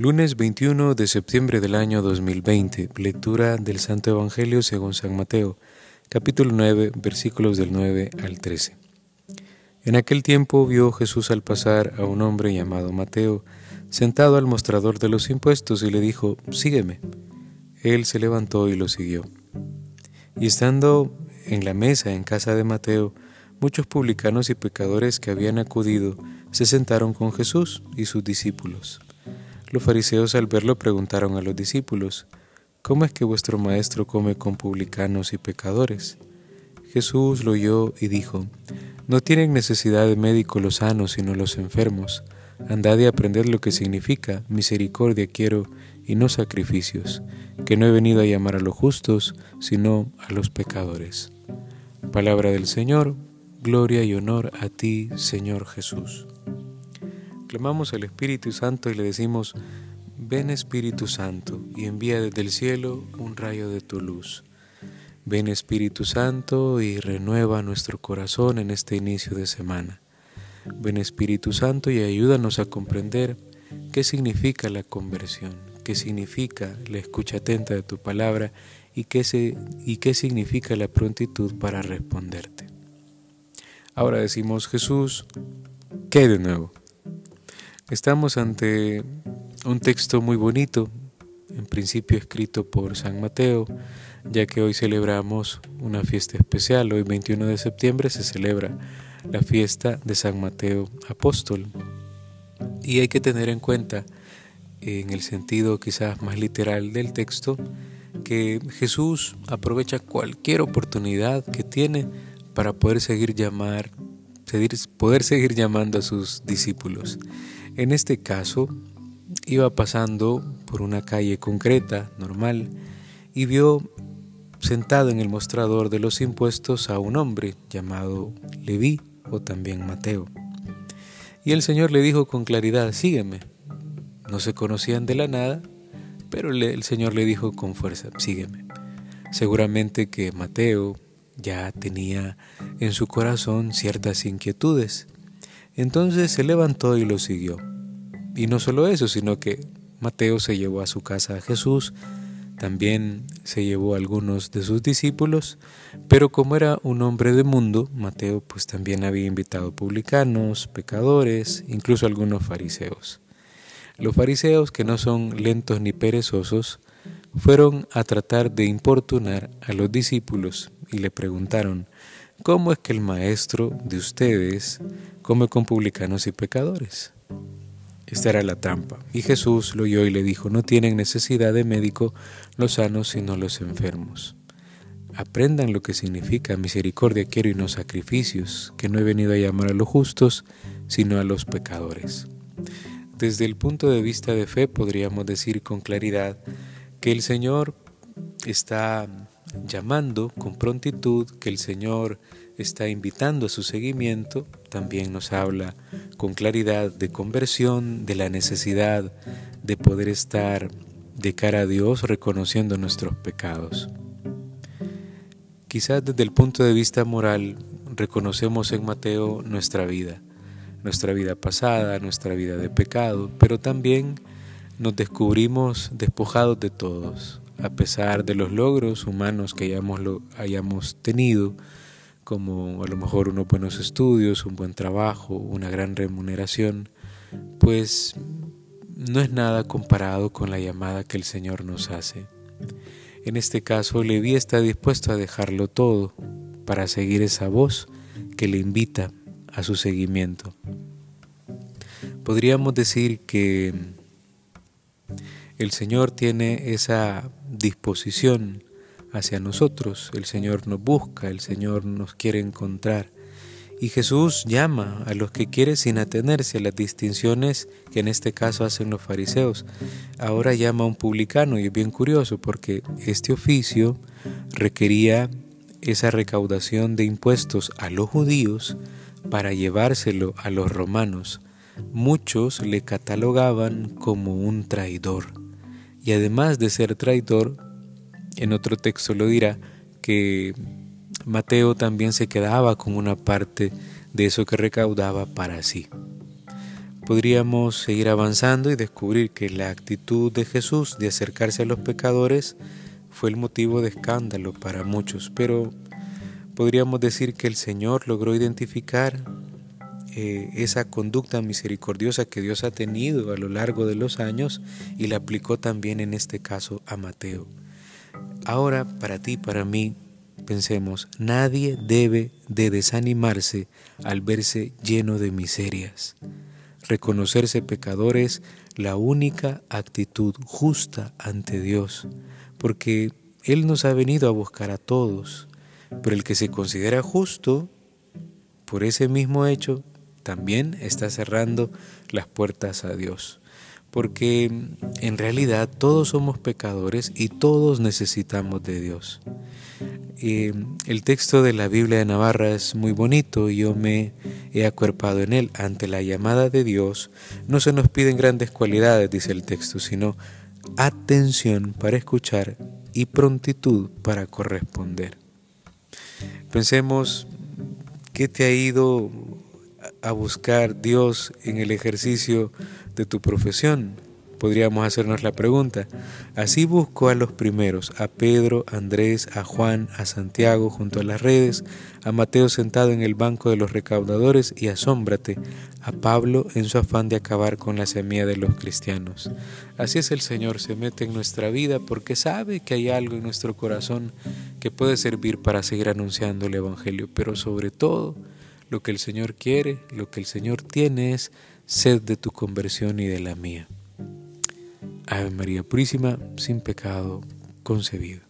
Lunes 21 de septiembre del año 2020. Lectura del Santo Evangelio según San Mateo, capítulo 9, versículos del 9 al 13. En aquel tiempo vio Jesús al pasar a un hombre llamado Mateo, sentado al mostrador de los impuestos, y le dijo, Sígueme. Él se levantó y lo siguió. Y estando en la mesa en casa de Mateo, muchos publicanos y pecadores que habían acudido se sentaron con Jesús y sus discípulos. Los fariseos al verlo preguntaron a los discípulos, ¿Cómo es que vuestro maestro come con publicanos y pecadores? Jesús lo oyó y dijo, No tienen necesidad de médico los sanos, sino los enfermos. Andad y aprended lo que significa misericordia quiero y no sacrificios, que no he venido a llamar a los justos, sino a los pecadores. Palabra del Señor, gloria y honor a ti, Señor Jesús. Clamamos al Espíritu Santo y le decimos, ven Espíritu Santo y envía desde el cielo un rayo de tu luz. Ven Espíritu Santo y renueva nuestro corazón en este inicio de semana. Ven Espíritu Santo y ayúdanos a comprender qué significa la conversión, qué significa la escucha atenta de tu palabra y qué, se, y qué significa la prontitud para responderte. Ahora decimos Jesús, ¿qué de nuevo? Estamos ante un texto muy bonito, en principio escrito por San Mateo, ya que hoy celebramos una fiesta especial. Hoy 21 de septiembre se celebra la fiesta de San Mateo Apóstol. Y hay que tener en cuenta, en el sentido quizás más literal del texto, que Jesús aprovecha cualquier oportunidad que tiene para poder seguir llamar, poder seguir llamando a sus discípulos. En este caso, iba pasando por una calle concreta, normal, y vio sentado en el mostrador de los impuestos a un hombre llamado Leví o también Mateo. Y el Señor le dijo con claridad, sígueme. No se conocían de la nada, pero el Señor le dijo con fuerza, sígueme. Seguramente que Mateo ya tenía en su corazón ciertas inquietudes entonces se levantó y lo siguió. Y no solo eso, sino que Mateo se llevó a su casa a Jesús, también se llevó a algunos de sus discípulos, pero como era un hombre de mundo, Mateo pues también había invitado publicanos, pecadores, incluso algunos fariseos. Los fariseos, que no son lentos ni perezosos, fueron a tratar de importunar a los discípulos y le preguntaron, ¿cómo es que el maestro de ustedes come con publicanos y pecadores? Esta era la trampa. Y Jesús lo oyó y le dijo, no tienen necesidad de médico los sanos sino los enfermos. Aprendan lo que significa misericordia quiero y no sacrificios, que no he venido a llamar a los justos, sino a los pecadores. Desde el punto de vista de fe podríamos decir con claridad que el Señor está llamando con prontitud, que el Señor está invitando a su seguimiento, también nos habla con claridad de conversión, de la necesidad de poder estar de cara a Dios reconociendo nuestros pecados. Quizás desde el punto de vista moral reconocemos en Mateo nuestra vida, nuestra vida pasada, nuestra vida de pecado, pero también nos descubrimos despojados de todos, a pesar de los logros humanos que hayamos, tenido, como a lo mejor unos buenos estudios, un buen trabajo, una gran remuneración, pues no es nada comparado con la llamada que el Señor nos hace. En este caso, Leví está dispuesto a dejarlo todo para seguir esa voz que le invita a su seguimiento. Podríamos decir que el Señor tiene esa disposición hacia nosotros. El Señor nos busca, el Señor nos quiere encontrar. Y Jesús llama a los que quiere sin atenerse a las distinciones que en este caso hacen los fariseos. Ahora llama a un publicano y es bien curioso porque este oficio requería esa recaudación de impuestos a los judíos para llevárselo a los romanos. Muchos le catalogaban como un traidor y además de ser traidor, en otro texto lo dirá, que Mateo también se quedaba con una parte de eso que recaudaba para sí. podríamos seguir avanzando y descubrir que la actitud de Jesús de acercarse a los pecadores fue el motivo de escándalo para muchos, pero podríamos decir que el Señor logró identificar eh, esa conducta misericordiosa que Dios ha tenido a lo largo de los años y la aplicó también en este caso a Mateo. Ahora, para ti, para mí, pensemos, nadie debe de desanimarse al verse lleno de miserias. Reconocerse pecador es la única actitud justa ante Dios, porque Él nos ha venido a buscar a todos, pero el que se considera justo, por ese mismo hecho, también está cerrando las puertas a Dios. Porque en realidad todos somos pecadores y todos necesitamos de Dios. el texto de la Biblia de Navarra es muy bonito y yo me he acuerpado en él. Ante la llamada de Dios no se nos piden grandes cualidades, dice el texto, sino atención para escuchar y prontitud para corresponder. Pensemos qué te ha ido a buscar Dios en el ejercicio de tu profesión? Podríamos hacernos la pregunta. Así busco a los primeros, a Pedro, a Andrés, a Juan, a Santiago junto a las redes, a Mateo sentado en el banco de los recaudadores y asómbrate, a Pablo en su afán de acabar con la semilla de los cristianos. Así es el Señor, se mete en nuestra vida porque sabe que hay algo en nuestro corazón que puede servir para seguir anunciando el Evangelio, pero sobre todo, lo que el Señor quiere, lo que el Señor tiene es sed de tu conversión y de la mía. Ave María Purísima, sin pecado concebido.